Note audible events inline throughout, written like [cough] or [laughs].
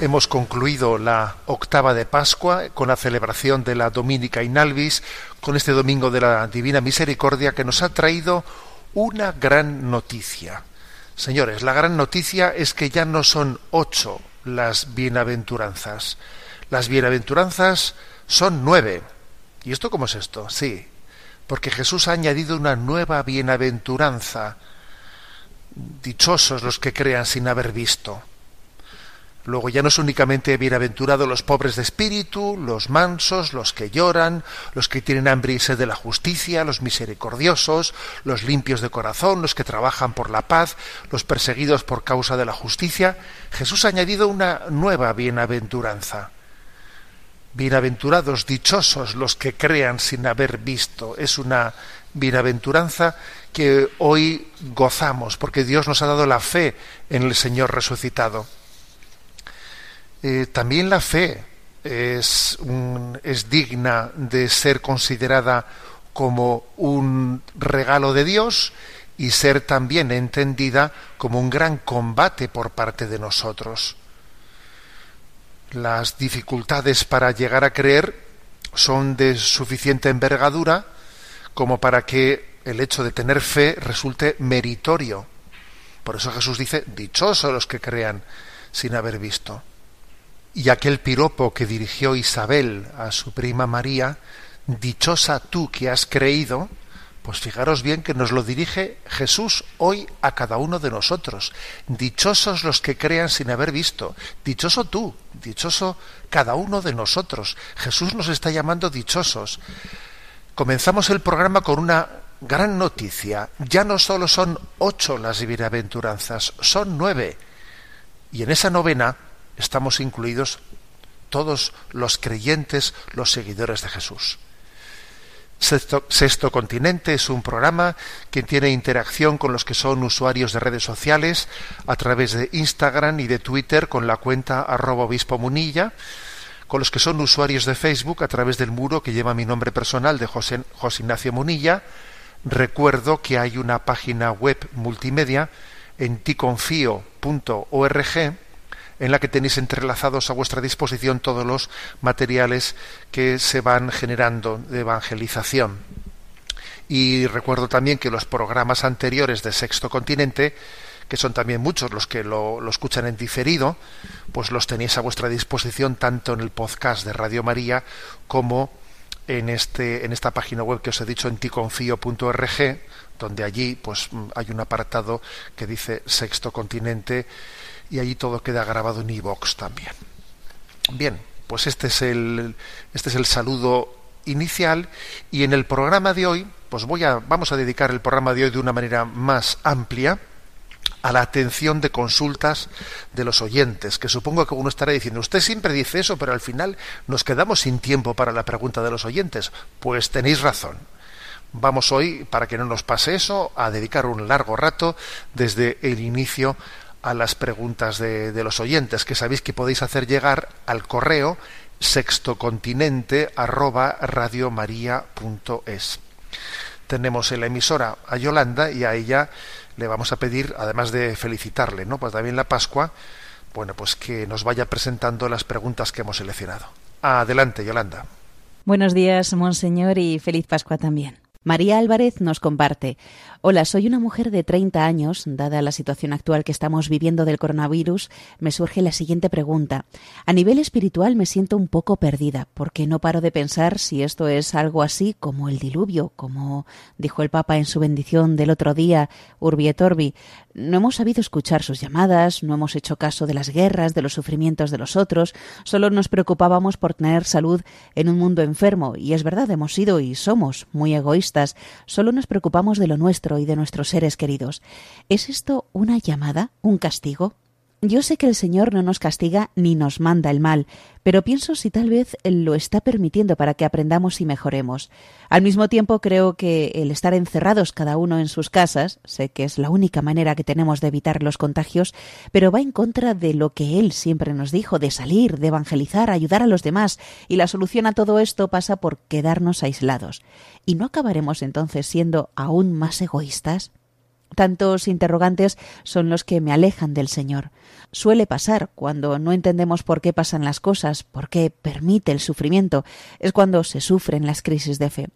Hemos concluido la octava de Pascua con la celebración de la Dominica in Albis, con este domingo de la Divina Misericordia que nos ha traído una gran noticia. Señores, la gran noticia es que ya no son ocho las bienaventuranzas. Las bienaventuranzas son nueve. ¿Y esto cómo es esto? Sí, porque Jesús ha añadido una nueva bienaventuranza. Dichosos los que crean sin haber visto. Luego ya no es únicamente bienaventurados los pobres de espíritu, los mansos, los que lloran, los que tienen hambre y sed de la justicia, los misericordiosos, los limpios de corazón, los que trabajan por la paz, los perseguidos por causa de la justicia. Jesús ha añadido una nueva bienaventuranza. Bienaventurados, dichosos los que crean sin haber visto. Es una bienaventuranza que hoy gozamos porque Dios nos ha dado la fe en el Señor resucitado. Eh, también la fe es, es digna de ser considerada como un regalo de Dios y ser también entendida como un gran combate por parte de nosotros. Las dificultades para llegar a creer son de suficiente envergadura como para que el hecho de tener fe resulte meritorio. Por eso Jesús dice, dichosos los que crean sin haber visto. Y aquel piropo que dirigió Isabel a su prima María, dichosa tú que has creído, pues fijaros bien que nos lo dirige Jesús hoy a cada uno de nosotros. Dichosos los que crean sin haber visto. Dichoso tú, dichoso cada uno de nosotros. Jesús nos está llamando dichosos. Comenzamos el programa con una gran noticia. Ya no solo son ocho las bienaventuranzas, son nueve. Y en esa novena estamos incluidos todos los creyentes, los seguidores de Jesús. Sexto, Continente es un programa que tiene interacción con los que son usuarios de redes sociales a través de Instagram y de Twitter con la cuenta arroba obispo munilla, con los que son usuarios de Facebook a través del muro que lleva mi nombre personal de José, José Ignacio Munilla. Recuerdo que hay una página web multimedia en ticonfio.org en la que tenéis entrelazados a vuestra disposición todos los materiales que se van generando de evangelización. Y recuerdo también que los programas anteriores de Sexto Continente, que son también muchos los que lo, escuchan en diferido, pues los tenéis a vuestra disposición tanto en el podcast de Radio María como en, este, en esta página web que os he dicho en ticonfio.org, donde allí pues hay un apartado que dice Sexto Continente y allí todo queda grabado en iVox también. Bien, pues este es el, este es el saludo inicial y en el programa de hoy, pues voy a, vamos a dedicar el programa de hoy de una manera más amplia a la atención de consultas de los oyentes, que supongo que uno estará diciendo, usted siempre dice eso, pero al final nos quedamos sin tiempo para la pregunta de los oyentes. Pues tenéis razón. Vamos hoy, para que no nos pase eso, a dedicar un largo rato desde el inicio a las preguntas de, los oyentes, que sabéis que podéis hacer llegar al correo sextocontinente arroba radiomaria.es. Tenemos en la emisora a Yolanda y a ella le vamos a pedir, además de felicitarle, ¿no? Pues también la Pascua, bueno, pues que nos vaya presentando las preguntas que hemos seleccionado. Adelante, Yolanda. Buenos días, monseñor, y feliz Pascua también. María Álvarez nos comparte. Hola, soy una mujer de 30 años. Dada la situación actual que estamos viviendo del coronavirus, me surge la siguiente pregunta. A nivel espiritual me siento un poco perdida, porque no paro de pensar si esto es algo así como el diluvio, como dijo el Papa en su bendición del otro día, Urbi et Orbi. No hemos sabido escuchar sus llamadas, no hemos hecho caso de las guerras, de los sufrimientos de los otros, solo nos preocupábamos por tener salud en un mundo enfermo, y es verdad, hemos sido y somos muy egoístas, solo nos preocupamos de lo nuestro y de nuestros seres queridos. ¿Es esto una llamada, un castigo? Yo sé que el Señor no nos castiga ni nos manda el mal, pero pienso si tal vez Él lo está permitiendo para que aprendamos y mejoremos. Al mismo tiempo creo que el estar encerrados cada uno en sus casas, sé que es la única manera que tenemos de evitar los contagios, pero va en contra de lo que Él siempre nos dijo, de salir, de evangelizar, ayudar a los demás, y la solución a todo esto pasa por quedarnos aislados. ¿Y no acabaremos entonces siendo aún más egoístas? Tantos interrogantes son los que me alejan del Señor. Suele pasar cuando no entendemos por qué pasan las cosas, por qué permite el sufrimiento, es cuando se sufren las crisis de fe.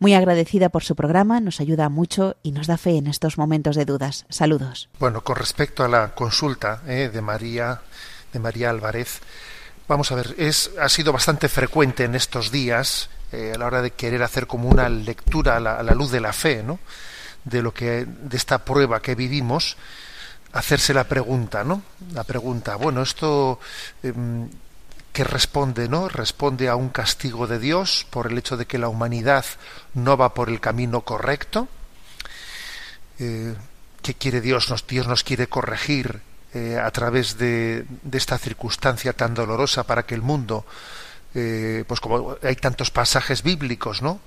Muy agradecida por su programa, nos ayuda mucho y nos da fe en estos momentos de dudas. Saludos. Bueno, con respecto a la consulta eh, de María de María Álvarez, vamos a ver, es ha sido bastante frecuente en estos días eh, a la hora de querer hacer como una lectura a la, a la luz de la fe, ¿no? De lo que de esta prueba que vivimos hacerse la pregunta no la pregunta bueno esto eh, que responde no responde a un castigo de Dios por el hecho de que la humanidad no va por el camino correcto eh, qué quiere Dios nos Dios nos quiere corregir eh, a través de, de, esta circunstancia tan dolorosa para que el mundo eh, pues como hay tantos pasajes bíblicos no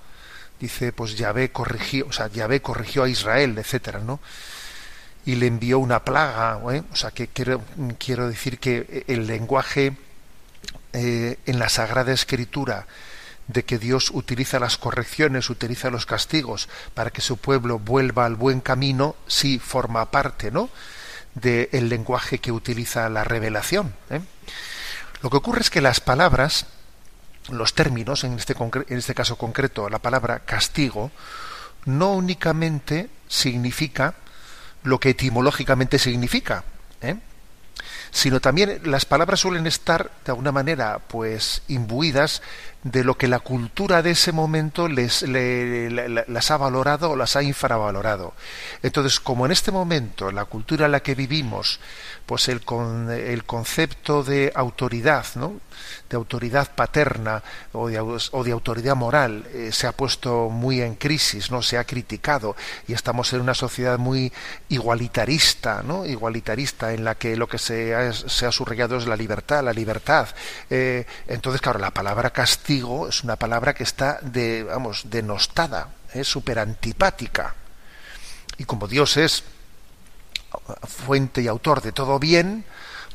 dice pues Yahvé corrigió, o sea, Yahvé corrigió a Israel, etcétera, ¿no? Y le envió una plaga, ¿eh? o sea, que quiero, quiero decir que el lenguaje eh, en la Sagrada Escritura de que Dios utiliza las correcciones, utiliza los castigos para que su pueblo vuelva al buen camino, sí forma parte, ¿no? del lenguaje que utiliza la revelación. ¿eh? Lo que ocurre es que las palabras los términos, en este, en este caso concreto la palabra castigo, no únicamente significa lo que etimológicamente significa. Sino también las palabras suelen estar de alguna manera pues imbuidas de lo que la cultura de ese momento les, las ha valorado o las ha infravalorado. Entonces, como en este momento la cultura en la que vivimos, pues el, con, el concepto de autoridad, ¿no? de autoridad paterna o de, o de autoridad moral eh, se ha puesto muy en crisis, no se ha criticado y estamos en una sociedad muy igualitarista, ¿no? igualitarista en la que lo que se ha, se ha subrayado es la libertad, la libertad. Eh, entonces, claro, la palabra castigo es una palabra que está de, vamos, denostada, es súper antipática. Y como Dios es fuente y autor de todo bien,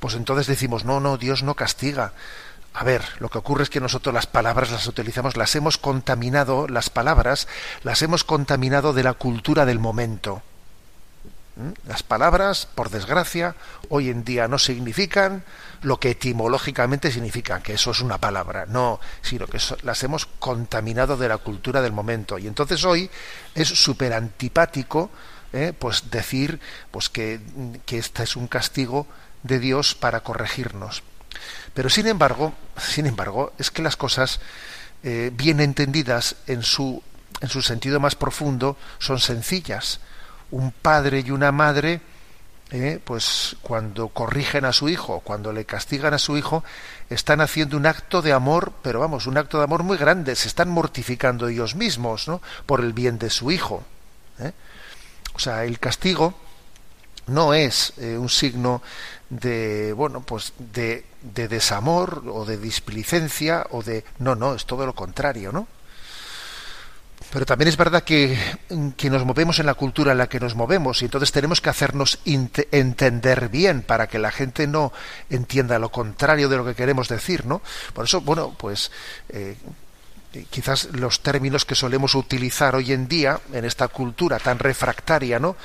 pues entonces decimos, no, no, Dios no castiga. A ver, lo que ocurre es que nosotros las palabras las utilizamos, las hemos contaminado, las palabras las hemos contaminado de la cultura del momento. Las palabras, por desgracia, hoy en día no significan lo que etimológicamente significan, que eso es una palabra, no, sino que las hemos contaminado de la cultura del momento. Y entonces hoy es súper antipático ¿eh? pues decir pues que, que este es un castigo de Dios para corregirnos. Pero sin embargo, sin embargo, es que las cosas eh, bien entendidas en su, en su sentido más profundo son sencillas un padre y una madre eh, pues cuando corrigen a su hijo, cuando le castigan a su hijo, están haciendo un acto de amor, pero vamos, un acto de amor muy grande, se están mortificando ellos mismos, ¿no? Por el bien de su hijo. ¿eh? O sea, el castigo no es eh, un signo de, bueno, pues de, de desamor o de displicencia o de, no, no, es todo lo contrario, ¿no? Pero también es verdad que, que, nos movemos en la cultura en la que nos movemos y entonces tenemos que hacernos entender bien para que la gente no entienda lo contrario de lo que queremos decir, ¿no? Por eso, bueno, pues eh, quizás los términos que solemos utilizar hoy en día en esta cultura tan refractaria, ¿no?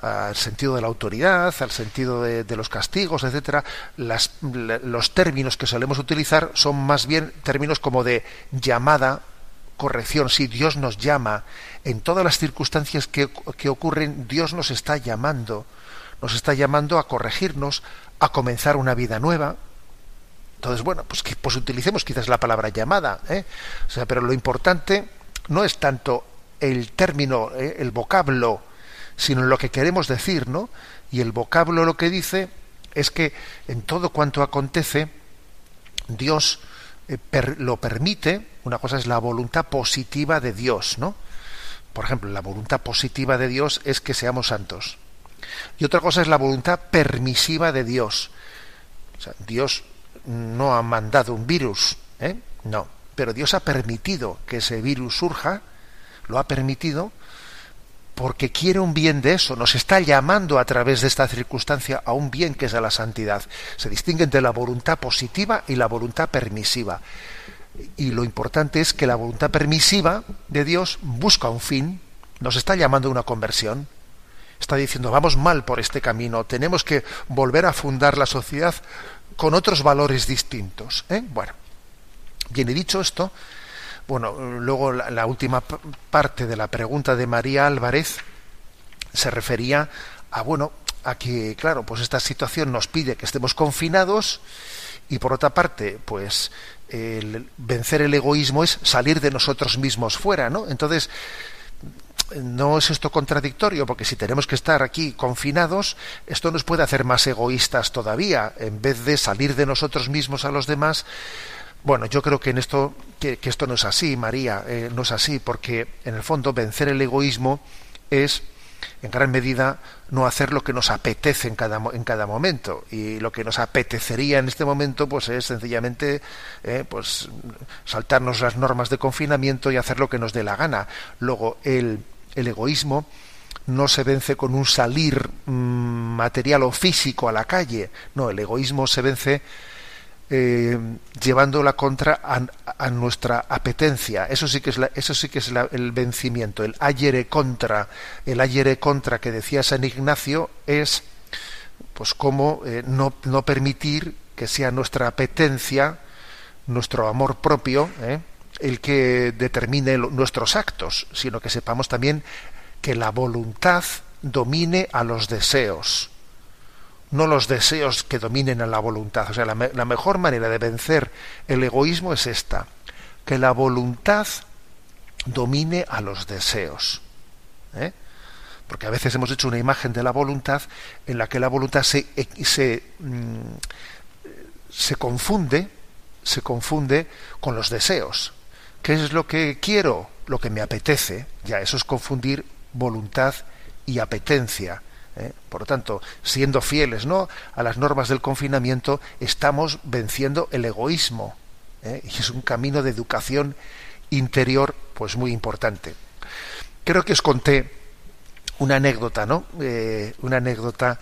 al sentido de la autoridad, al sentido de, de los castigos, etcétera, las, los términos que solemos utilizar son más bien términos como de llamada corrección, si Dios nos llama, en todas las circunstancias que, que, ocurren, Dios nos está llamando, nos está llamando a corregirnos, a comenzar una vida nueva. Entonces, bueno, pues, que, pues utilicemos quizás la palabra llamada, ¿eh? sea, pero lo importante no es tanto el término, ¿eh? el vocablo, sino lo que queremos decir, ¿no? Y el vocablo lo que dice es que en todo cuanto acontece, Dios eh, lo permite, una cosa es la voluntad positiva de Dios, ¿no? Por ejemplo, la voluntad positiva de Dios es que seamos santos. Y otra cosa es la voluntad permisiva de Dios. O sea, Dios no ha mandado un virus, ¿eh? No, pero Dios ha permitido que ese virus surja, lo ha permitido porque quiere un bien de eso, nos está llamando a través de esta circunstancia a un bien que es a la santidad. Se distingue entre la voluntad positiva y la voluntad permisiva. Y lo importante es que la voluntad permisiva de Dios busca un fin, nos está llamando a una conversión. Está diciendo, vamos mal por este camino, tenemos que volver a fundar la sociedad con otros valores distintos. ¿eh? Bueno, bien, he dicho esto, bueno, luego la, la, última parte de la pregunta de María Álvarez se refería a, bueno, a que, claro, pues esta situación nos pide que estemos confinados y por otra parte, pues el vencer el egoísmo es salir de nosotros mismos fuera, ¿no? Entonces, no es esto contradictorio, porque si tenemos que estar aquí confinados, esto nos puede hacer más egoístas todavía. En vez de salir de nosotros mismos a los demás, bueno, yo creo que en esto que, esto no es así, María, eh, no es así, porque en el fondo vencer el egoísmo es en gran medida no hacer lo que nos apetece en cada, en cada momento. Y lo que nos apetecería en este momento pues es sencillamente eh, pues saltarnos las normas de confinamiento y hacer lo que nos dé la gana. Luego el, el egoísmo no se vence con un salir mmm, material o físico a la calle. No el egoísmo se vence eh, llevando la contra a, nuestra apetencia. Eso sí que es, la, eso sí que es el vencimiento, el ayere contra. El ayere contra que decía San Ignacio es, pues, cómo eh, no, no, permitir que sea nuestra apetencia, nuestro amor propio, eh, el que determine nuestros actos, sino que sepamos también que la voluntad domine a los deseos no los deseos que dominen a la voluntad. O sea, la, me la, mejor manera de vencer el egoísmo es esta, que la voluntad domine a los deseos. ¿eh? Porque a veces hemos hecho una imagen de la voluntad en la que la voluntad se, se, mm, se confunde, se confunde con los deseos. ¿Qué es lo que quiero? Lo que me apetece. Ya, eso es confundir voluntad y apetencia ¿eh? Por lo tanto, siendo fieles ¿no? a las normas del confinamiento, estamos venciendo el egoísmo. ¿eh? Y es un camino de educación interior pues muy importante. Creo que os conté una anécdota, ¿no? Eh, una anécdota,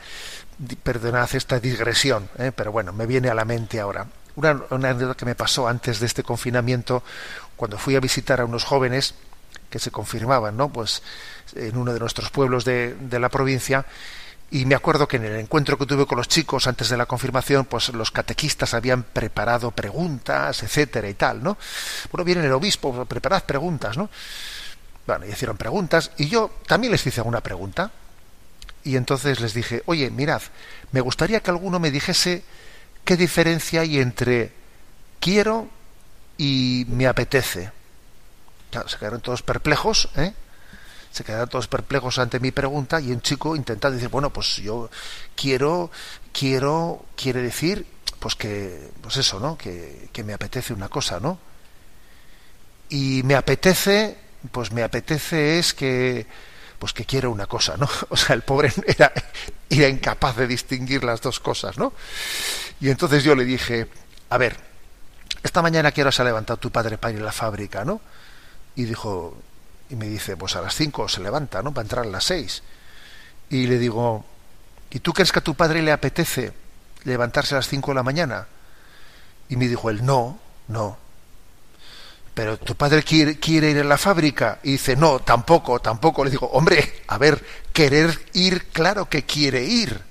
perdonad esta digresión, pero bueno, me viene a la mente ahora. Una, una anécdota que me pasó antes de este confinamiento, cuando fui a visitar a unos jóvenes que se confirmaban, ¿no? Pues en uno de nuestros pueblos de, de, la provincia y me acuerdo que en el encuentro que tuve con los chicos antes de la confirmación, pues los catequistas habían preparado preguntas, etcétera y tal, ¿no? Bueno, viene el obispo, preparad preguntas, ¿no? Bueno, y hicieron preguntas y yo también les hice una pregunta y entonces les dije, oye, mirad, me gustaría que alguno me dijese qué diferencia hay entre quiero y me apetece. Claro, se quedaron todos perplejos, ¿eh? Se quedaron todos perplejos ante mi pregunta y un chico intenta decir, bueno, pues yo quiero, quiero, quiere decir, pues que, pues eso, ¿no? Que, que me apetece una cosa, ¿no? Y me apetece, pues me apetece es que, pues que quiero una cosa, ¿no? [laughs] O sea, el pobre [laughs] era, era incapaz de distinguir las dos cosas, ¿no? Y entonces yo le dije, a ver, esta mañana quiero se ha levantado tu padre para ir a la fábrica, ¿no? Y dijo, y me dice, pues a las cinco se levanta, ¿no? Para entrar a las seis. Y le digo, ¿y tú crees que a tu padre le apetece levantarse a las cinco de la mañana? Y me dijo él, no, no. Pero tu padre quiere, quiere ir a la fábrica. Y dice, no, tampoco, tampoco. Le digo, hombre, a ver, querer ir, claro que quiere ir.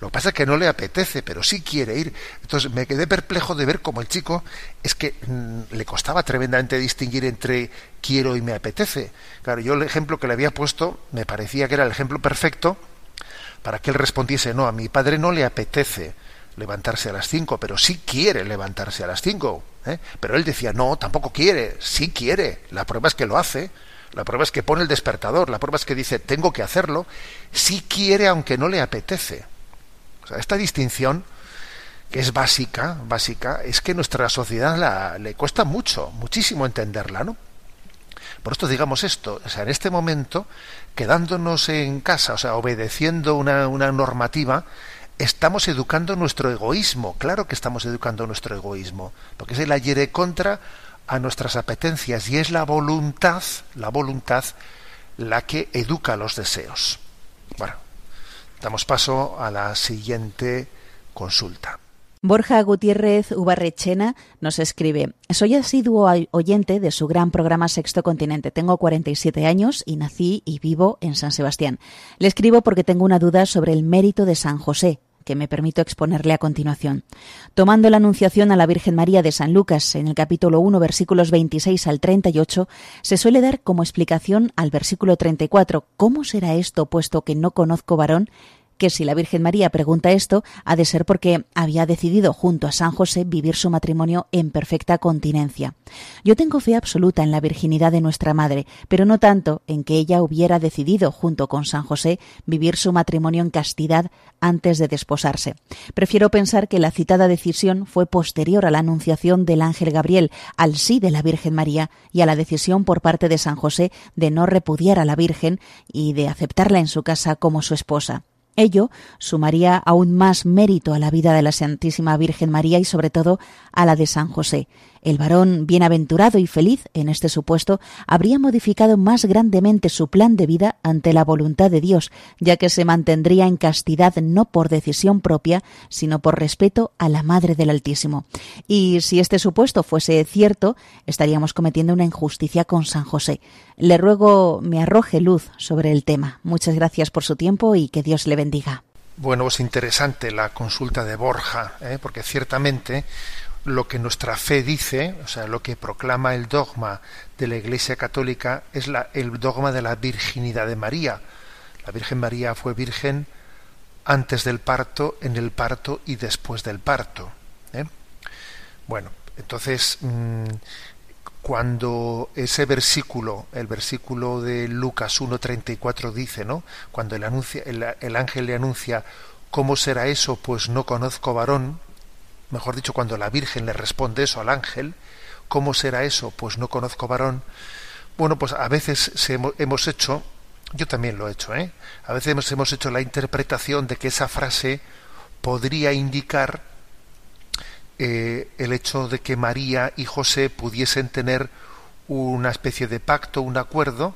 Lo que pasa es que no le apetece, pero sí quiere ir. Entonces me quedé perplejo de ver cómo el chico es que mm, le costaba tremendamente distinguir entre quiero y me apetece. Claro, yo el ejemplo que le había puesto me parecía que era el ejemplo perfecto para que él respondiese, no, a mi padre no le apetece levantarse a las cinco, pero sí quiere levantarse a las cinco. ¿eh? Pero él decía, no, tampoco quiere, sí quiere. La prueba es que lo hace. La prueba es que pone el despertador, la prueba es que dice, tengo que hacerlo, sí quiere aunque no le apetece esta distinción, que es básica, básica, es que nuestra sociedad la, le cuesta mucho, muchísimo entenderla, ¿no? Por esto digamos esto, o sea, en este momento, quedándonos en casa, o sea, obedeciendo una, una normativa, estamos educando nuestro egoísmo, claro que estamos educando nuestro egoísmo, porque es el ayer contra a nuestras apetencias y es la voluntad, la voluntad la que educa los deseos. Bueno, Damos paso a la siguiente consulta. Borja Gutiérrez Ubarrechena nos escribe, soy asiduo oyente de su gran programa Sexto Continente. Tengo 47 años y nací y vivo en San Sebastián. Le escribo porque tengo una duda sobre el mérito de San José, que me permito exponerle a continuación. Tomando la Anunciación a la Virgen María de San Lucas en el capítulo 1, versículos 26 al 38, se suele dar como explicación al versículo 34, ¿cómo será esto puesto que no conozco varón? Que si la Virgen María pregunta esto, ha de ser porque había decidido junto a San José vivir su matrimonio en perfecta continencia. Yo tengo fe absoluta en la virginidad de nuestra Madre, pero no tanto en que ella hubiera decidido junto con San José vivir su matrimonio en castidad antes de desposarse. Prefiero pensar que la citada decisión fue posterior a la anunciación del ángel Gabriel al sí de la Virgen María y a la decisión por parte de San José de no repudiar a la Virgen y de aceptarla en su casa como su esposa. Ello sumaría aún más mérito a la vida de la Santísima Virgen María y sobre todo a la de San José. El varón bienaventurado y feliz, en este supuesto, habría modificado más grandemente su plan de vida ante la voluntad de Dios, ya que se mantendría en castidad no por decisión propia, sino por respeto a la Madre del Altísimo. Y si este supuesto fuese cierto, estaríamos cometiendo una injusticia con San José. Le ruego me arroje luz sobre el tema. Muchas gracias por su tiempo y que Dios le bendiga. Bueno, es interesante la consulta de Borja, ¿eh? porque ciertamente lo que nuestra fe dice, o sea, lo que proclama el dogma de la Iglesia Católica es la, el dogma de la virginidad de María. La Virgen María fue virgen antes del parto, en el parto y después del parto. ¿eh? Bueno, entonces, mm, cuando ese versículo, el versículo de Lucas 1.34 dice, ¿no? Cuando el, el ángel le anuncia, ¿cómo será eso? Pues no conozco varón, mejor dicho, cuando la Virgen le responde eso al ángel, ¿cómo será eso? Pues no conozco varón. Bueno, pues a veces hemos hecho, yo también lo he hecho, ¿eh? A veces hemos, hecho la interpretación de que esa frase podría indicar eh, el hecho de que María y José pudiesen tener una especie de pacto, un acuerdo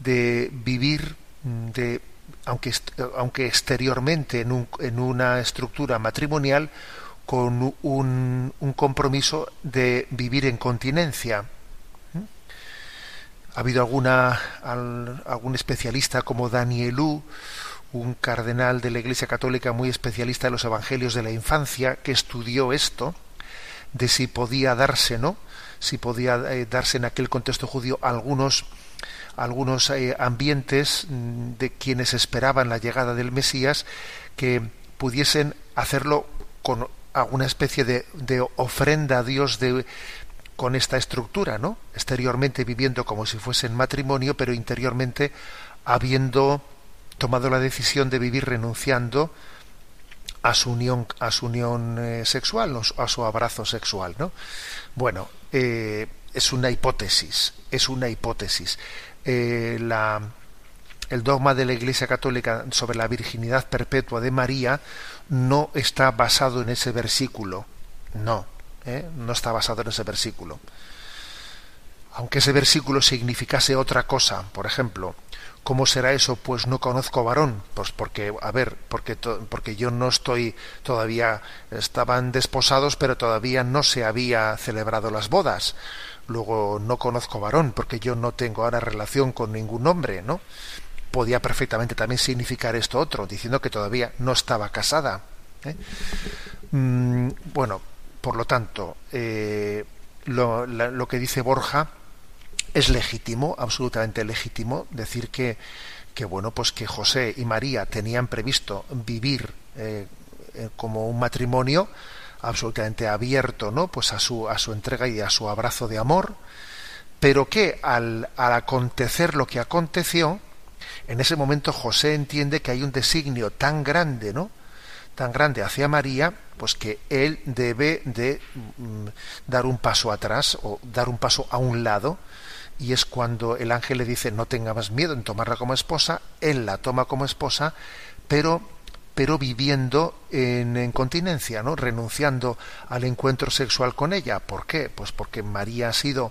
de vivir de aunque, aunque exteriormente en, un, en una estructura matrimonial con un, compromiso de vivir en continencia. ¿Mm? Ha habido alguna, algún especialista como Danielú, un cardenal de la Iglesia Católica muy especialista en los evangelios de la infancia, que estudió esto, de si podía darse, ¿no? Si podía eh, darse en aquel contexto judío algunos algunos eh, ambientes mm, de quienes esperaban la llegada del Mesías que pudiesen hacerlo con una especie de, de ofrenda a Dios de, con esta estructura, ¿no? Exteriormente viviendo como si fuesen matrimonio, pero interiormente habiendo tomado la decisión de vivir renunciando a su unión, a su unión eh, sexual, a su abrazo sexual, ¿no? Bueno, eh, es una hipótesis, es una hipótesis. Eh, la, el dogma de la Iglesia Católica sobre la virginidad perpetua de María no está basado en ese versículo, no, no está basado en ese versículo. Aunque ese versículo significase otra cosa, por ejemplo, ¿Cómo será eso? Pues no conozco varón. Pues porque, a ver, porque, porque yo no estoy todavía, estaban desposados, pero todavía no se había celebrado las bodas. Luego no conozco varón, porque yo no tengo ahora relación con ningún hombre, ¿no? Podía perfectamente también significar esto otro, diciendo que todavía no estaba casada. ¿eh? Mm, bueno, por lo tanto, eh, lo, que dice Borja, es legítimo, absolutamente legítimo, decir que, que bueno, pues que José y María tenían previsto vivir eh, como un matrimonio absolutamente abierto, ¿no? Pues a su a su entrega y a su abrazo de amor, pero que al, al acontecer lo que aconteció, en ese momento José entiende que hay un designio tan grande, ¿no? tan grande hacia María, pues que él debe de mm, dar un paso atrás o dar un paso a un lado y es cuando el ángel le dice no tenga más miedo en tomarla como esposa, él la toma como esposa, pero pero viviendo en, en, continencia, ¿no? renunciando al encuentro sexual con ella. ¿Por qué? Pues porque María ha sido,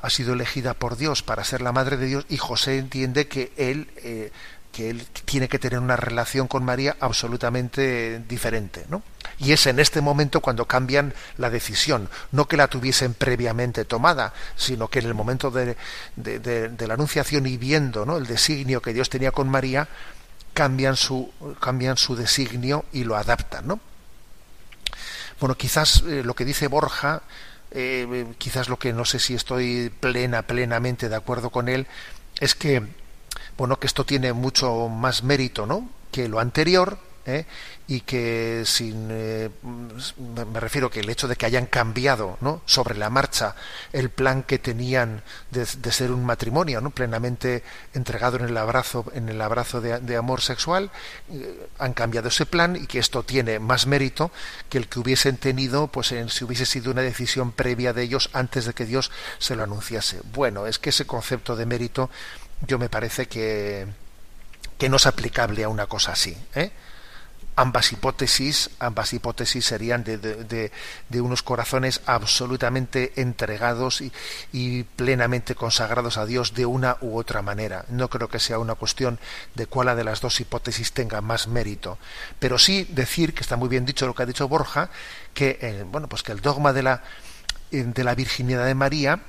ha sido elegida por Dios para ser la madre de Dios y José entiende que él, eh, que él tiene que tener una relación con María absolutamente diferente. ¿no? Y es en este momento cuando cambian la decisión, no que la tuviesen previamente tomada, sino que en el momento de, la anunciación y viendo ¿no? el designio que Dios tenía con María, cambian su, cambian su designio y lo adaptan. ¿no? Bueno, quizás eh, lo que dice Borja, eh, quizás lo que no sé si estoy plena, plenamente de acuerdo con él, es que, bueno, que esto tiene mucho más mérito, ¿no? que lo anterior, ¿eh? y que sin eh, me refiero que el hecho de que hayan cambiado ¿no? sobre la marcha el plan que tenían de, ser un matrimonio ¿no? plenamente entregado en el abrazo en el abrazo de, amor sexual eh, han cambiado ese plan y que esto tiene más mérito que el que hubiesen tenido pues en, si hubiese sido una decisión previa de ellos antes de que Dios se lo anunciase bueno es que ese concepto de mérito yo me parece que que no es aplicable a una cosa así. Ambas hipótesis, ambas hipótesis serían de, de, unos corazones absolutamente entregados y, y, plenamente consagrados a Dios de una u otra manera. No creo que sea una cuestión de cuál de las dos hipótesis tenga más mérito, pero sí decir que está muy bien dicho lo que ha dicho Borja, que eh, bueno pues que el dogma de la de la virginidad de María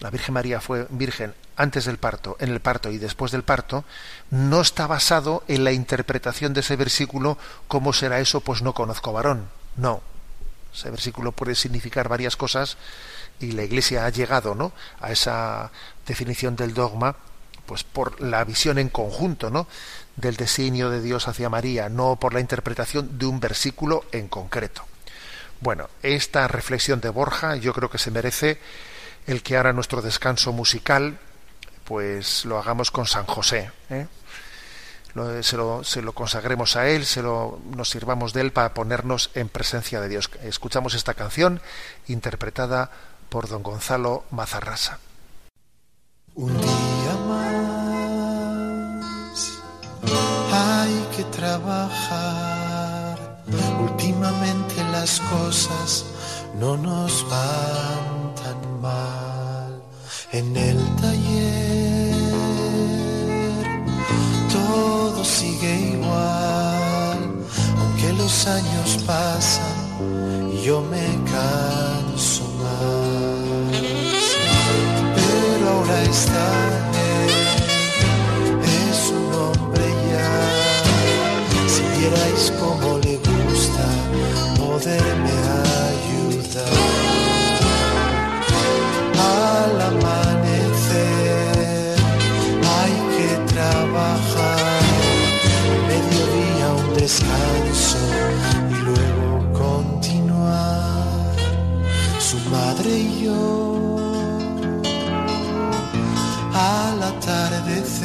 la Virgen María fue virgen antes del parto, en el parto y después del parto, no está basado en la interpretación de ese versículo, ¿cómo será eso? Pues no conozco varón. No. Ese versículo puede significar varias cosas y la Iglesia ha llegado ¿no? a esa definición del dogma pues por la visión en conjunto ¿no? del designio de Dios hacia María, no por la interpretación de un versículo en concreto. Bueno, esta reflexión de Borja yo creo que se merece el que ahora nuestro descanso musical, pues lo hagamos con San José. ¿eh? se, lo, consagremos a Él, se lo, nos sirvamos de Él para ponernos en presencia de Dios. Escuchamos esta canción interpretada por don Gonzalo Mazarrasa. Un día más hay que trabajar. Últimamente las cosas no nos van tan mal en el taller. Sigue igual, aunque los años pasan y yo me canso más. Pero ahora está es un hombre ya. Si vierais al atardecer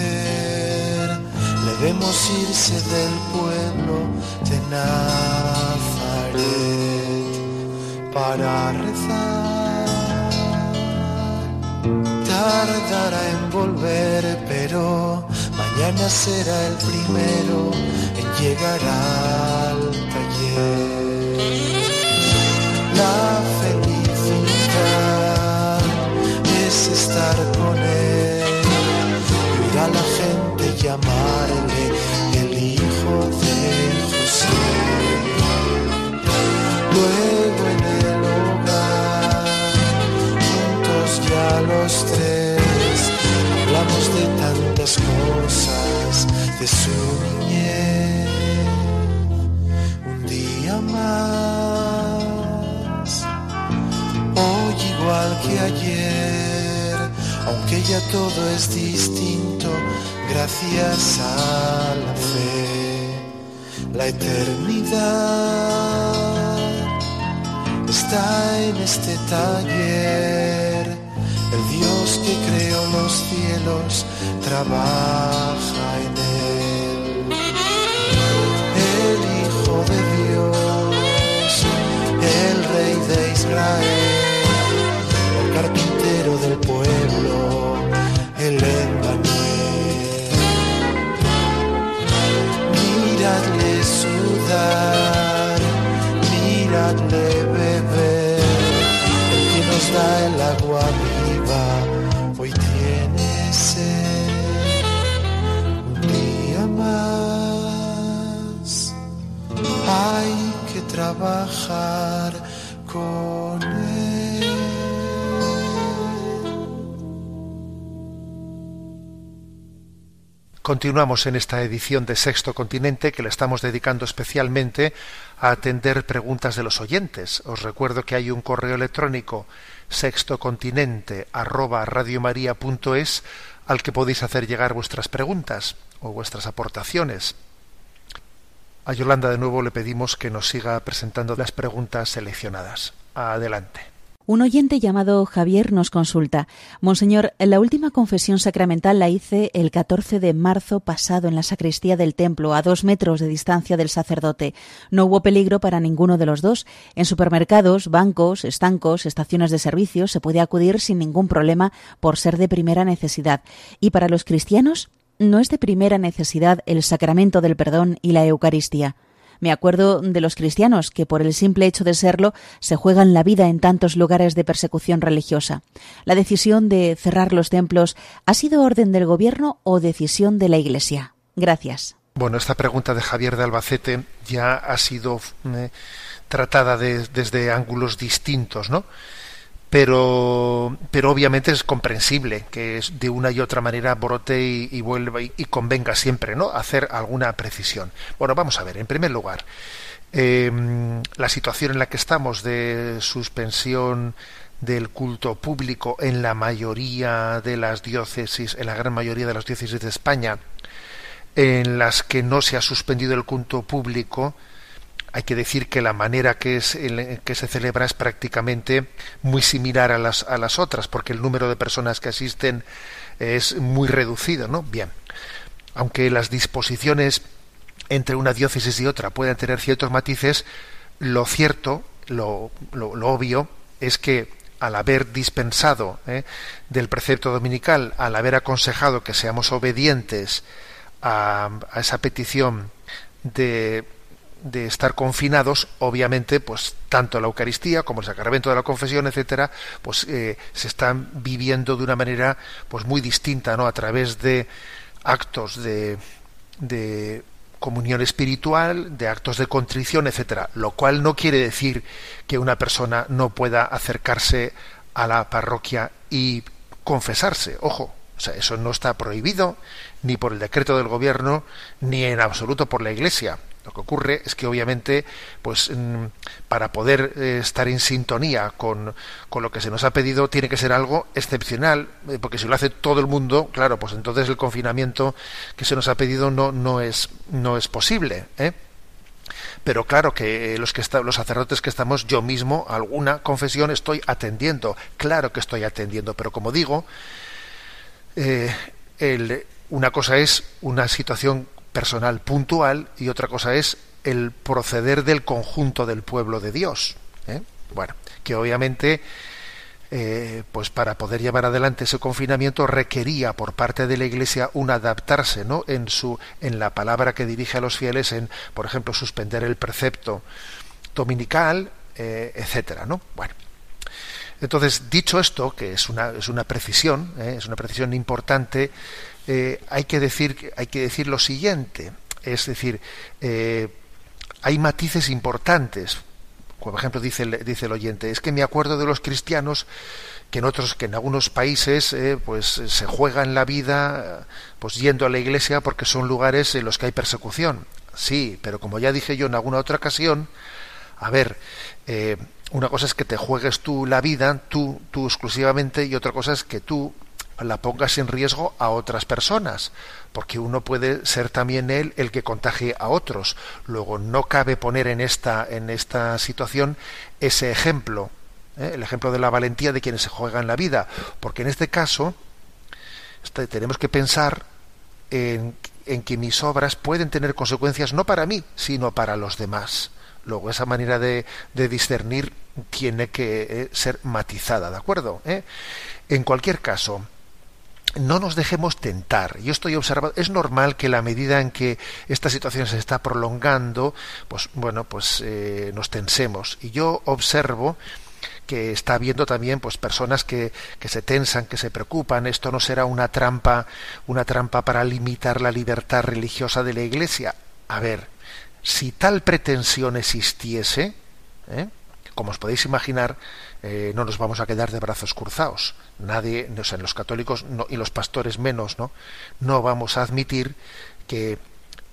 debemos irse del pueblo de Nazaret para rezar. Tardará en volver, pero mañana será el primero en llegar al de su niñez. Un día más, hoy igual que ayer, aunque ya todo es distinto gracias a la fe, la eternidad está en este taller. El Dios que creó los cielos trabaja en él. El Hijo de Dios, el Rey de Israel, el carpintero del pueblo, el Emmanuel. Miradle sudar, Continuamos en esta edición de Sexto Continente que le estamos dedicando especialmente a atender preguntas de los oyentes. Os recuerdo que hay un correo electrónico sextocontinente arroba radiomaria.es al que podéis hacer llegar vuestras preguntas o vuestras aportaciones. A Yolanda de nuevo le pedimos que nos siga presentando las preguntas seleccionadas. Adelante. Un oyente llamado Javier nos consulta. Monseñor, la última confesión sacramental la hice el 14 de marzo pasado en la sacristía del templo, a dos metros de distancia del sacerdote. No hubo peligro para ninguno de los dos. En supermercados, bancos, estancos, estaciones de servicio se puede acudir sin ningún problema por ser de primera necesidad. ¿Y para los cristianos? No es de primera necesidad el sacramento del perdón y la Eucaristía. Me acuerdo de los cristianos que por el simple hecho de serlo se juegan la vida en tantos lugares de persecución religiosa. ¿La decisión de cerrar los templos ha sido orden del gobierno o decisión de la Iglesia? Gracias. Bueno, esta pregunta de Javier de Albacete ya ha sido eh, tratada de, desde ángulos distintos, ¿no? Pero pero obviamente es comprensible que de una y otra manera brote y, vuelva y, convenga siempre no hacer alguna precisión. Bueno vamos a ver en primer lugar eh, la situación en la que estamos de suspensión del culto público en la mayoría de las diócesis en la gran mayoría de las diócesis de España en las que no se ha suspendido el culto público hay que decir que la manera que, que se celebra es prácticamente muy similar a las, a las otras, porque el número de personas que asisten es muy reducido, ¿no? Bien, aunque las disposiciones entre una diócesis y otra puedan tener ciertos matices, lo cierto, lo, lo, lo obvio, es que al haber dispensado ¿eh? del precepto dominical, al haber aconsejado que seamos obedientes a, a esa petición de de estar confinados, obviamente, pues tanto la Eucaristía como el sacramento de la confesión, etcétera, pues eh, se están viviendo de una manera pues muy distinta, ¿no? A través de actos de, de comunión espiritual, de actos de contrición, etcétera, lo cual no quiere decir que una persona no pueda acercarse a la parroquia y confesarse, ojo, eso no está prohibido ni por el decreto del gobierno ni en absoluto por la Iglesia. Lo que ocurre es que obviamente, pues mm, para poder eh, estar en sintonía con, con, lo que se nos ha pedido, tiene que ser algo excepcional, eh, porque si lo hace todo el mundo, claro, pues entonces el confinamiento que se nos ha pedido no, no es, no es posible. ¿eh? Pero claro que los que está, los sacerdotes que estamos, yo mismo, alguna confesión estoy atendiendo, claro que estoy atendiendo, pero como digo, eh, una cosa es una situación personal puntual y otra cosa es el proceder del conjunto del pueblo de Dios. ¿eh? Bueno, que obviamente eh, pues para poder llevar adelante ese confinamiento requería por parte de la Iglesia un adaptarse, ¿no? En su en la palabra que dirige a los fieles, en por ejemplo suspender el precepto dominical, eh, etcétera, ¿no? Bueno, entonces dicho esto, que es una es una precisión, ¿eh? es una precisión importante, hay que decir hay que decir lo siguiente, es decir, hay matices importantes por ejemplo dice el, dice el oyente, es que me acuerdo de los cristianos que en otros, que en algunos países eh, pues se juegan la vida pues yendo a la iglesia porque son lugares en los que hay persecución. Sí, pero como ya dije yo en alguna otra ocasión, a ver, eh, una cosa es que te juegues tú la vida, tú, tú exclusivamente, y otra cosa es que tú la pongas en riesgo a otras personas, porque uno puede ser también él el que contagie a otros. Luego no cabe poner en esta en esta situación ese ejemplo, ¿eh? el ejemplo de la valentía de quienes se juegan la vida, porque en este caso este, tenemos que pensar en, en que mis obras pueden tener consecuencias no para mí, sino para los demás. Luego esa manera de, discernir tiene que eh, ser matizada, ¿de acuerdo? ¿Eh? En cualquier caso, no nos dejemos tentar. Yo estoy observando, es normal que la medida en que esta situación se está prolongando, pues bueno, pues eh, nos tensemos. Y yo observo que está habiendo también pues personas que, que se tensan, que se preocupan. Esto no será una trampa, una trampa para limitar la libertad religiosa de la Iglesia. A ver, si tal pretensión existiese, ¿eh? como os podéis imaginar, eh, no nos vamos a quedar de brazos cruzados. Nadie, o sea, los católicos y los pastores menos, ¿no? No vamos a admitir que,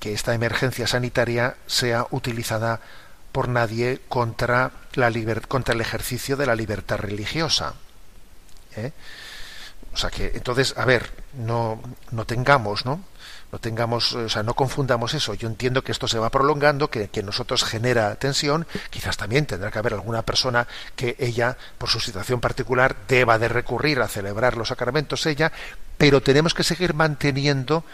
que esta emergencia sanitaria sea utilizada por nadie contra, la contra el ejercicio de la libertad religiosa. ¿eh? O sea que, entonces, a ver, no, no tengamos, ¿no? No tengamos, o sea, no confundamos eso. Yo entiendo que esto se va prolongando, que, que nosotros genera tensión, quizás también tendrá que haber alguna persona que ella, por su situación particular, deba de recurrir a celebrar los sacramentos ella, pero tenemos que seguir manteniendo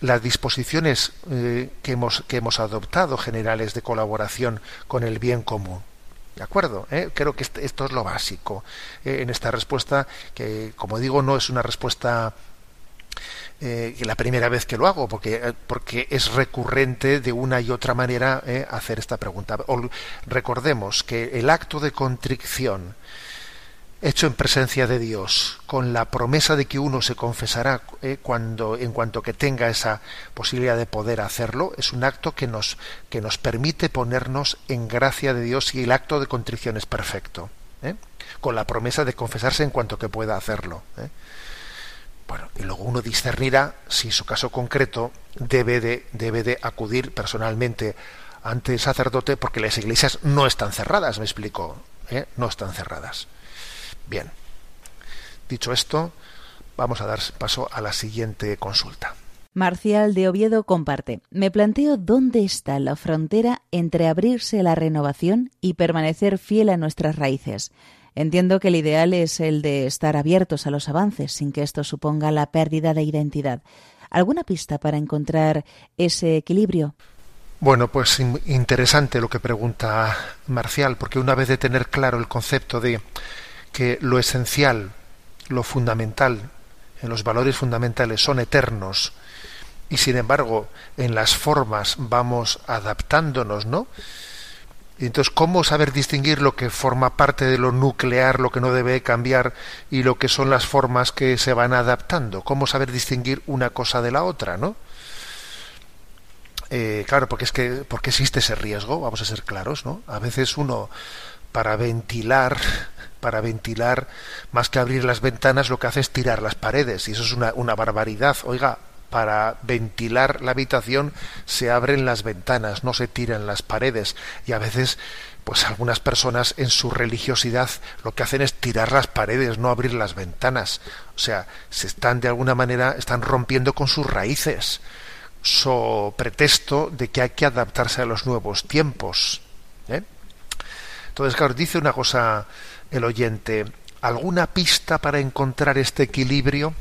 las disposiciones eh, que, hemos, que hemos adoptado generales de colaboración con el bien común. ¿De acuerdo? ¿Eh? Creo que este, esto es lo básico eh, en esta respuesta, que como digo, no es una respuesta eh, la primera vez que lo hago, porque, eh, porque es recurrente de una y otra manera eh, hacer esta pregunta. recordemos que el acto de contrición hecho en presencia de Dios, con la promesa de que uno se confesará eh, cuando, en cuanto que tenga esa posibilidad de poder hacerlo, es un acto que nos, que nos permite ponernos en gracia de Dios y el acto de contrición es perfecto, con la promesa de confesarse en cuanto que pueda hacerlo. Bueno, y luego uno discernirá si su caso concreto debe de, debe de acudir personalmente ante el sacerdote porque las iglesias no están cerradas, me explico, ¿eh? no están cerradas. Bien, dicho esto, vamos a dar paso a la siguiente consulta. Marcial de Oviedo comparte. Me planteo dónde está la frontera entre abrirse a la renovación y permanecer fiel a nuestras raíces. Entiendo que el ideal es el de estar abiertos a los avances sin que esto suponga la pérdida de identidad. ¿Alguna pista para encontrar ese equilibrio? Bueno, pues interesante lo que pregunta Marcial, porque una vez de tener claro el concepto de que lo esencial, lo fundamental, en los valores fundamentales son eternos y sin embargo en las formas vamos adaptándonos, ¿no? Entonces, ¿cómo saber distinguir lo que forma parte de lo nuclear, lo que no debe cambiar, y lo que son las formas que se van adaptando? ¿Cómo saber distinguir una cosa de la otra, no? Eh, claro, porque es que, porque existe ese riesgo, vamos a ser claros, ¿no? A veces uno, para ventilar, [laughs] para ventilar, más que abrir las ventanas, lo que hace es tirar las paredes, y eso es una, una barbaridad. Oiga, para ventilar la habitación se abren las ventanas, no se tiran las paredes y a veces pues algunas personas en su religiosidad lo que hacen es tirar las paredes, no abrir las ventanas. O sea, se están de alguna manera están rompiendo con sus raíces, so pretexto de que hay que adaptarse a los nuevos tiempos. ¿eh? Entonces, claro, dice una cosa el oyente, ¿alguna pista para encontrar este equilibrio?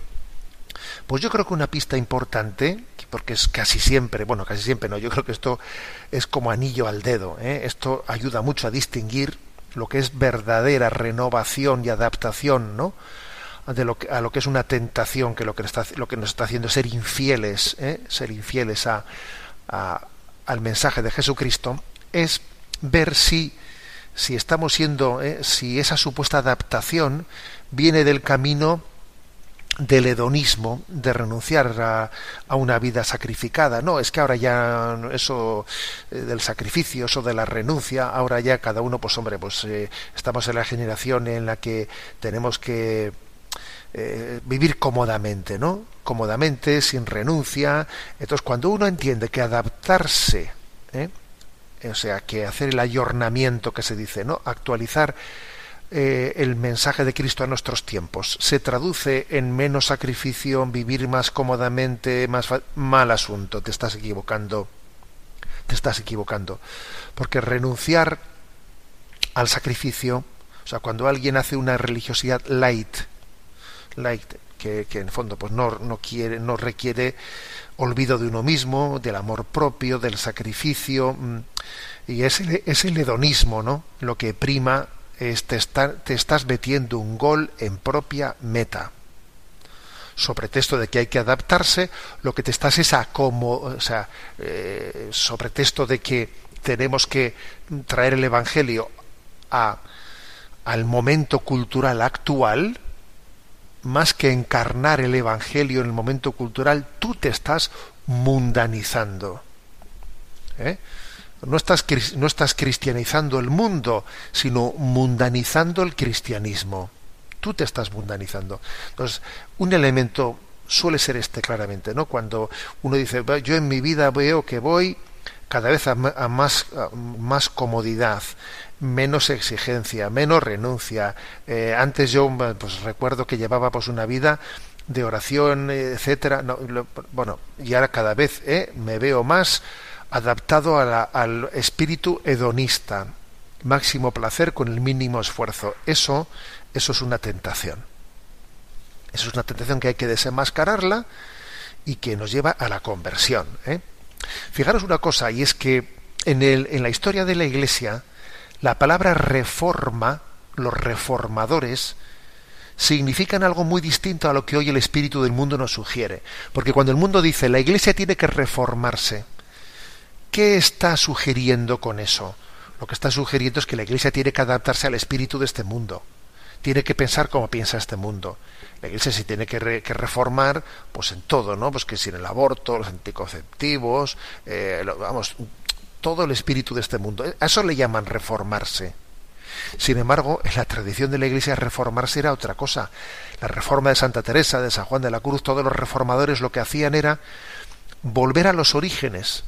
Pues yo creo que una pista importante, porque es casi siempre, bueno, casi siempre no, yo creo que esto es como anillo al dedo, ¿eh? esto ayuda mucho a distinguir lo que es verdadera renovación y adaptación, ¿no? De lo que, a lo que es una tentación, que lo que, lo que nos está haciendo es ser infieles, ¿eh? ser infieles a, al mensaje de Jesucristo, es ver si, si estamos siendo, ¿eh? si esa supuesta adaptación viene del camino del hedonismo, de renunciar a, una vida sacrificada. No, es que ahora ya eso eh, del sacrificio, eso de la renuncia, ahora ya cada uno, pues hombre, pues eh, estamos en la generación en la que tenemos que eh, vivir cómodamente, ¿no? Cómodamente, sin renuncia. Entonces, cuando uno entiende que adaptarse, o sea, que hacer el ayornamiento que se dice, ¿no? Actualizar eh, el mensaje de Cristo a nuestros tiempos. Se traduce en menos sacrificio, en vivir más cómodamente, más mal asunto. Te estás equivocando. Te estás equivocando. Porque renunciar al sacrificio, o sea, cuando alguien hace una religiosidad light, light, que, en el fondo pues no, no quiere, no requiere olvido de uno mismo, del amor propio, del sacrificio, mm, y es el, es el hedonismo, ¿no? Lo que prima te, estás metiendo un gol en propia meta. Sobre texto de que hay que adaptarse, lo que te estás es a o sea, eh, sobre texto de que tenemos que traer el Evangelio a, al momento cultural actual, más que encarnar el Evangelio en el momento cultural, tú te estás mundanizando. ¿Eh? No estás, no estás cristianizando el mundo, sino mundanizando el cristianismo. Tú te estás mundanizando. Entonces, un elemento suele ser este claramente, ¿no? Cuando uno dice, yo en mi vida veo que voy cada vez a, más, más comodidad, menos exigencia, menos renuncia. Eh, antes yo pues recuerdo que llevaba pues una vida de oración, etcétera. No, bueno, y ahora cada vez eh, me veo más adaptado al espíritu hedonista, máximo placer con el mínimo esfuerzo. Eso, eso es una tentación. Eso es una tentación que hay que desenmascararla y que nos lleva a la conversión. ¿eh? Fijaros una cosa, y es que en, el, en la historia de la Iglesia, la palabra reforma, los reformadores, significan algo muy distinto a lo que hoy el espíritu del mundo nos sugiere. Porque cuando el mundo dice la Iglesia tiene que reformarse, ¿Qué está sugiriendo con eso? Lo que está sugiriendo es que la Iglesia tiene que adaptarse al espíritu de este mundo. Tiene que pensar como piensa este mundo. La Iglesia se tiene que, reformar, pues en todo, ¿no? Pues que sin el aborto, los anticonceptivos, eh, vamos, todo el espíritu de este mundo. A eso le llaman reformarse. Sin embargo, en la tradición de la Iglesia reformarse era otra cosa. La reforma de Santa Teresa, de San Juan de la Cruz, todos los reformadores lo que hacían era volver a los orígenes,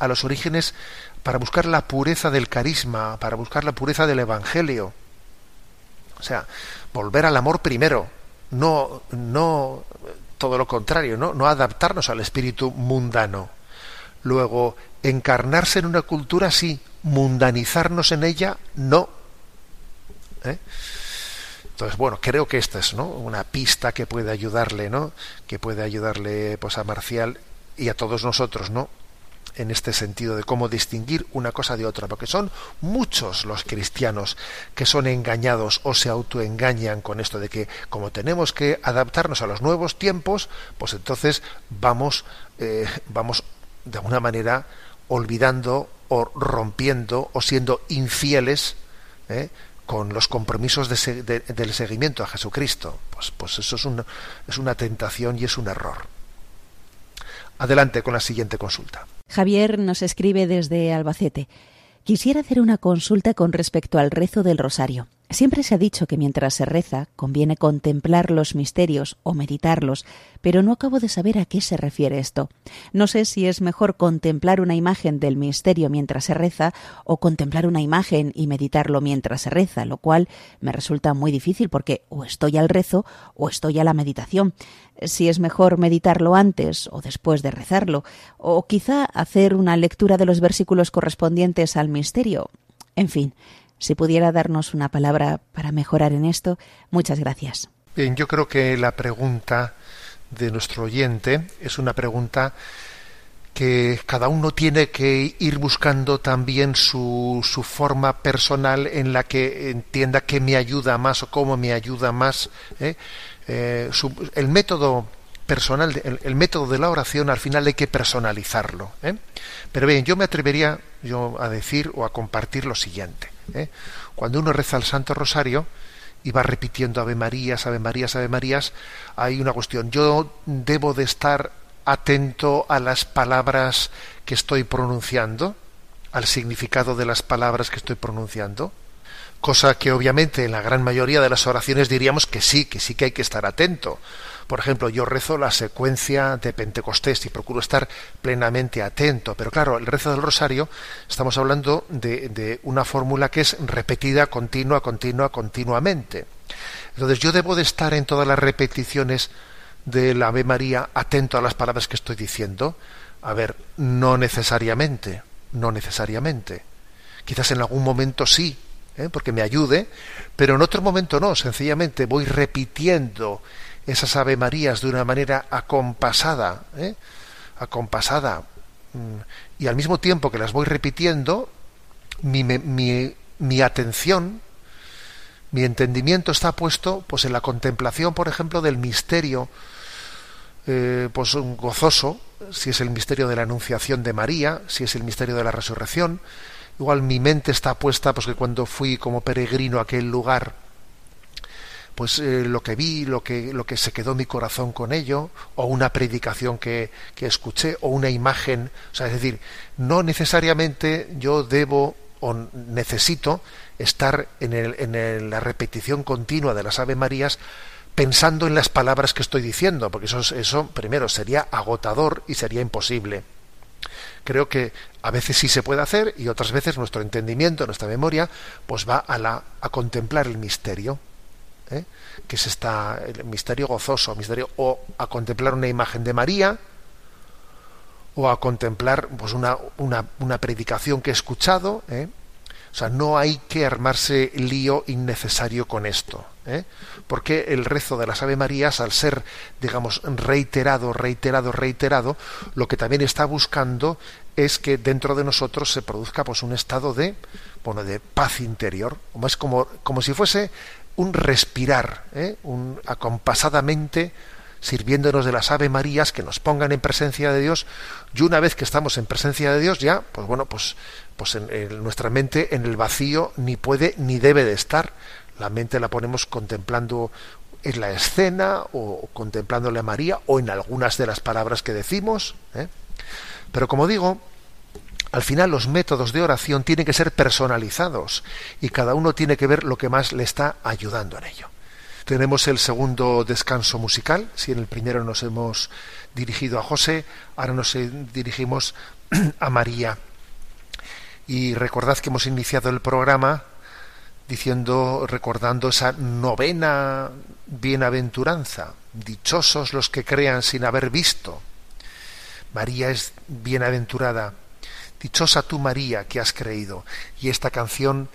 a los orígenes para buscar la pureza del carisma, para buscar la pureza del Evangelio. O sea, volver al amor primero, no, no todo lo contrario, ¿no? no adaptarnos al espíritu mundano. Luego, encarnarse en una cultura sí, mundanizarnos en ella no. ¿Eh? Entonces, bueno, creo que esta es ¿no? una pista que puede ayudarle, ¿no? Que puede ayudarle pues, a Marcial y a todos nosotros, ¿no? En este sentido de cómo distinguir una cosa de otra, porque son muchos los cristianos que son engañados o se autoengañan con esto de que como tenemos que adaptarnos a los nuevos tiempos, pues entonces vamos, eh, vamos de alguna manera olvidando o rompiendo o siendo infieles eh, con los compromisos del seguimiento a Jesucristo. Pues, pues eso es es una tentación y es un error. Adelante con la siguiente consulta. Javier nos escribe desde Albacete. Quisiera hacer una consulta con respecto al rezo del rosario. Siempre se ha dicho que mientras se reza conviene contemplar los misterios o meditarlos, pero no acabo de saber a qué se refiere esto. No sé si es mejor contemplar una imagen del misterio mientras se reza o contemplar una imagen y meditarlo mientras se reza, lo cual me resulta muy difícil porque o estoy al rezo o estoy a la meditación. Si es mejor meditarlo antes o después de rezarlo, o quizá hacer una lectura de los versículos correspondientes al misterio. En fin, si pudiera darnos una palabra para mejorar en esto, muchas gracias. Bien, yo creo que la pregunta de nuestro oyente es una pregunta que cada uno tiene que ir buscando también su, su forma personal en la que entienda qué me ayuda más o cómo me ayuda más. ¿eh? Eh, el método personal, el, método de la oración al final hay que personalizarlo. ¿eh? Pero bien, yo me atrevería yo a decir o a compartir lo siguiente. Cuando uno reza el Santo Rosario, y va repitiendo Ave Marías, Ave Marías, Ave Marías, hay una cuestión. Yo debo de estar atento a las palabras que estoy pronunciando, al significado de las palabras que estoy pronunciando, cosa que obviamente en la gran mayoría de las oraciones diríamos que sí, que sí que hay que estar atento. Por ejemplo, yo rezo la secuencia de Pentecostés y procuro estar plenamente atento, pero claro, el rezo del rosario estamos hablando de, una fórmula que es repetida continua, continua, continuamente. Entonces yo debo de estar en todas las repeticiones de la Ave María atento a las palabras que estoy diciendo? A ver, no necesariamente, no necesariamente. Quizás en algún momento sí, ¿eh? porque me ayude, pero en otro momento no, sencillamente voy repitiendo esas Ave Marías de una manera acompasada, ¿eh? acompasada, mm, y al mismo tiempo que las voy repitiendo, mi, atención, mi entendimiento está puesto pues en la contemplación, por ejemplo, del misterio eh, pues un gozoso, si es el misterio de la anunciación de María, si es el misterio de la resurrección. Igual mi mente está puesta, pues que cuando fui como peregrino a aquel lugar, pues eh, lo que vi, lo que, lo que se quedó mi corazón con ello, o una predicación que, que escuché, o una imagen. O sea, es decir, no necesariamente yo debo o necesito estar en, el, en la repetición continua de las Ave Marías pensando en las palabras que estoy diciendo, porque eso, eso primero sería agotador y sería imposible. Creo que a veces sí se puede hacer y otras veces nuestro entendimiento, nuestra memoria, pues va a, la, a contemplar el misterio, ¿eh? que es esta, el misterio gozoso, misterio, o a contemplar una imagen de María, o a contemplar pues una, una, una predicación que he escuchado, ¿eh? O sea, no hay que armarse lío innecesario con esto. ¿eh? Porque el rezo de las Ave Marías, al ser, digamos, reiterado, reiterado, reiterado, lo que también está buscando es que dentro de nosotros se produzca pues un estado de, bueno, de paz interior. Es como, como si fuese un respirar, ¿eh? un acompasadamente sirviéndonos de las Ave Marías que nos pongan en presencia de Dios y una vez que estamos en presencia de Dios ya, pues bueno, pues, pues en, nuestra mente en el vacío ni puede ni debe de estar. La mente la ponemos contemplando en la escena o, contemplándole a María o en algunas de las palabras que decimos. ¿eh? Pero como digo, al final los métodos de oración tienen que ser personalizados y cada uno tiene que ver lo que más le está ayudando en ello. Tenemos el segundo descanso musical. Si en el primero nos hemos dirigido a José, ahora nos dirigimos [clears throat] a María. Y recordad que hemos iniciado el programa diciendo, recordando esa novena bienaventuranza. Dichosos los que crean sin haber visto. María es bienaventurada. Dichosa tú, María, que has creído. Y esta canción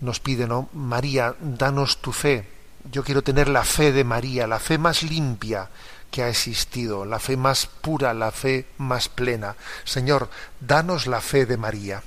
nos pide, ¿no? María, danos tu fe yo quiero tener la fe de María, la fe más limpia que ha existido, la fe más pura, la fe más plena. Señor, danos la fe de María.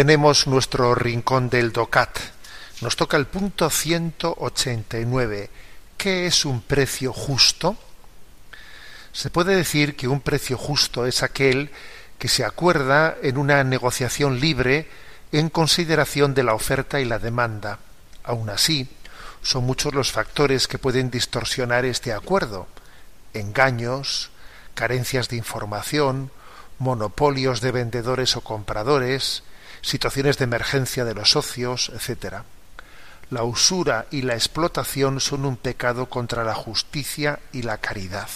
Tenemos nuestro rincón del DOCAT. Nos toca el punto 189. ¿Qué es un precio justo? Se puede decir que un precio justo es aquel que se acuerda en una negociación libre en consideración de la oferta y la demanda. Aun así, son muchos los factores que pueden distorsionar este acuerdo. Engaños, carencias de información, monopolios de vendedores o compradores, situaciones de emergencia de los socios, etc. La usura y la explotación son un pecado contra la justicia y la caridad.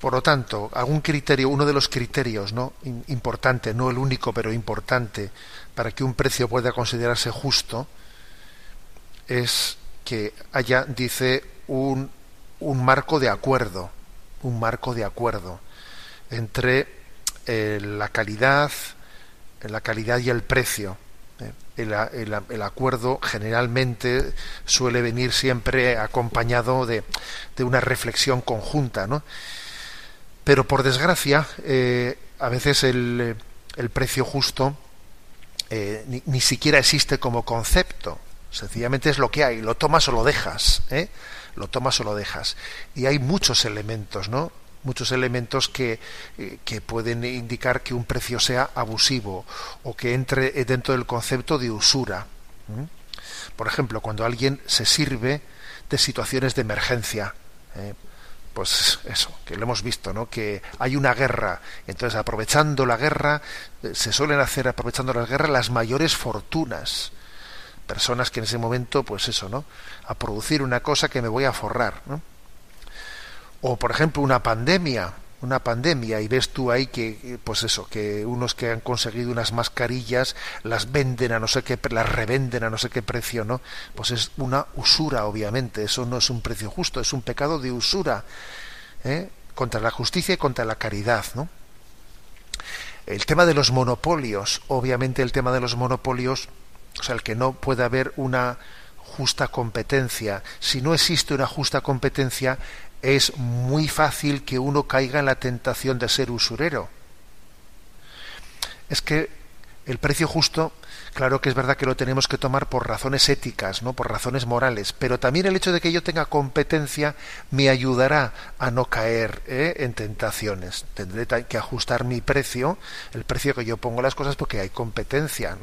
Por lo tanto, algún criterio, uno de los criterios ¿no? importante, no el único, pero importante, para que un precio pueda considerarse justo, es que haya, dice, un, un marco de acuerdo, un marco de acuerdo entre eh, la calidad, la calidad y el precio. Eh, El, el- acuerdo generalmente suele venir siempre acompañado de, de una reflexión conjunta, ¿no? Pero por desgracia, eh, a veces el, el precio justo eh, ni, ni siquiera existe como concepto. Sencillamente es lo que hay, lo tomas o lo dejas, ¿eh? lo tomas o lo dejas. Y hay muchos elementos, ¿no? Muchos elementos que, eh, que pueden indicar que un precio sea abusivo o que entre dentro del concepto de usura. Por ejemplo, cuando alguien se sirve de situaciones de emergencia, ¿eh? pues eso, que lo hemos visto, ¿no? Que hay una guerra, entonces aprovechando la guerra, eh, se suelen hacer, aprovechando la guerra, las mayores fortunas. Personas que en ese momento, pues eso, ¿no? A producir una cosa que me voy a forrar, ¿no? O, por ejemplo, una pandemia, una pandemia y ves tú ahí que pues eso que unos que han conseguido unas mascarillas las venden a no sé qué las revenden a no sé qué precio no pues es una usura obviamente eso no es un precio justo es un pecado de usura ¿eh? contra la justicia y contra la caridad no el tema de los monopolios obviamente el tema de los monopolios o sea el que no puede haber una justa competencia. Si no existe una justa competencia es muy fácil que uno caiga en la tentación de ser usurero. Es que el precio justo, claro que es verdad que lo tenemos que tomar por razones éticas, no por razones morales, pero también el hecho de que yo tenga competencia me ayudará a no caer ¿eh? en tentaciones. Tendré que ajustar mi precio, el precio que yo pongo las cosas porque hay competencia.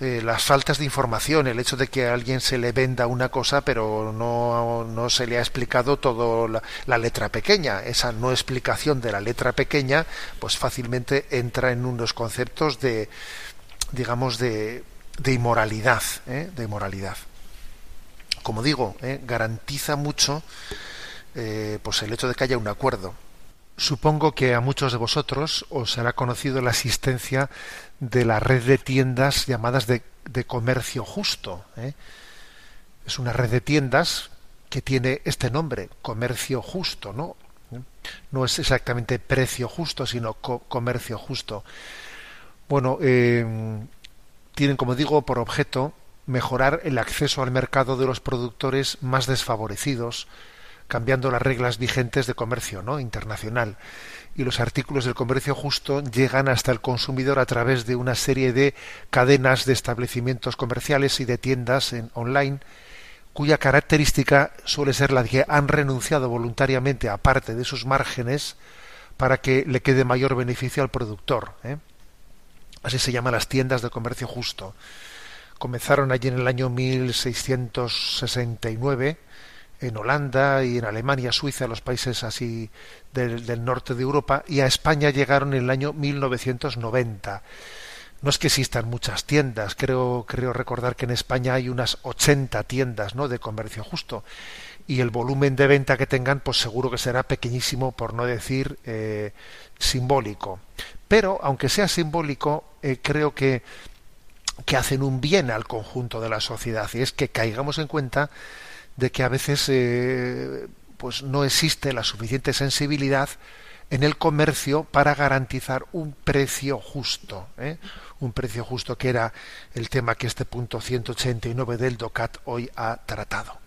Eh, las faltas de información, el hecho de que a alguien se le venda una cosa pero no, no se le ha explicado todo la, letra pequeña. Esa no explicación de la letra pequeña, pues fácilmente entra en unos conceptos de, digamos, de, de inmoralidad, ¿eh? de inmoralidad. Como digo, ¿eh? garantiza mucho pues el hecho de que haya un acuerdo. Supongo que a muchos de vosotros os será conocido la existencia de la red de tiendas llamadas de, comercio justo. ¿eh? Es una red de tiendas que tiene este nombre, comercio justo, ¿no? No es exactamente precio justo, sino comercio justo. Bueno, eh, tienen, como digo, por objeto mejorar el acceso al mercado de los productores más desfavorecidos, cambiando las reglas vigentes de comercio ¿no? internacional. Y los artículos del comercio justo llegan hasta el consumidor a través de una serie de cadenas de establecimientos comerciales y de tiendas en online cuya característica suele ser la de que han renunciado voluntariamente a parte de sus márgenes para que le quede mayor beneficio al productor. ¿eh? Así se llaman las tiendas de comercio justo. Comenzaron allí en el año 1669 en Holanda y en Alemania, Suiza, los países así del, norte de Europa, y a España llegaron en el año 1990. No es que existan muchas tiendas, creo, creo recordar que en España hay unas 80 tiendas ¿no? de comercio justo, y el volumen de venta que tengan, pues seguro que será pequeñísimo, por no decir eh, simbólico. Pero, aunque sea simbólico, eh, creo que, que hacen un bien al conjunto de la sociedad, y es que caigamos en cuenta de que a veces eh, pues no existe la suficiente sensibilidad en el comercio para garantizar un precio justo, ¿eh? un precio justo que era el tema que este punto 189 del DOCAT hoy ha tratado.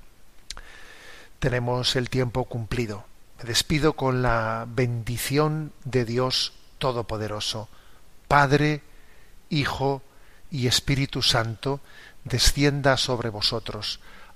Tenemos el tiempo cumplido. Me despido con la bendición de Dios Todopoderoso, Padre, Hijo y Espíritu Santo, descienda sobre vosotros